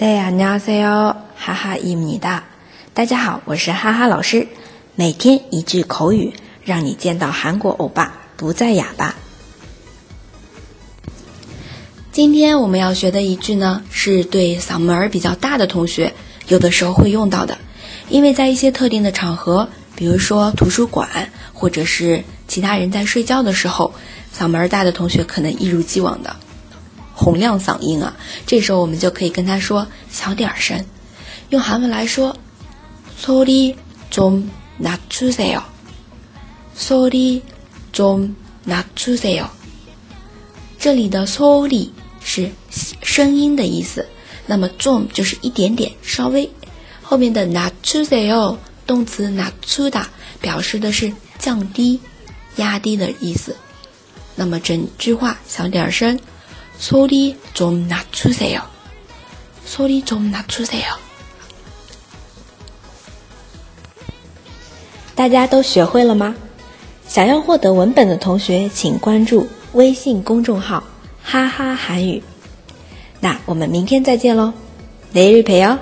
네안녕하세 요， 哈哈伊姆尼达，大家好，我是哈哈老师。每天一句口语，让你见到韩国欧巴不再哑巴。今天我们要学的一句呢，是对嗓门儿比较大的同学，有的时候会用到的，因为在一些特定的场合，比如说图书馆，或者是其他人在睡觉的时候，嗓门儿大的同学可能一如既往的洪亮嗓音啊，这时候我们就可以跟他说小点声，用韩文来说，소리좀낮추세 요， 소리좀낮추세 요。 这里的소리是声音的意思，那么좀就是一点点，稍微，后面的낮추세 요， 动词낮추다表示的是降低、压低的意思。那么整句话小点声。 소리좀낮추세 요。 소리좀낮추세 요。 大家都学会了吗？想要获得文本的同学，请关注微信公众号“哈哈韩语”。那我们明天再见喽，내일봬요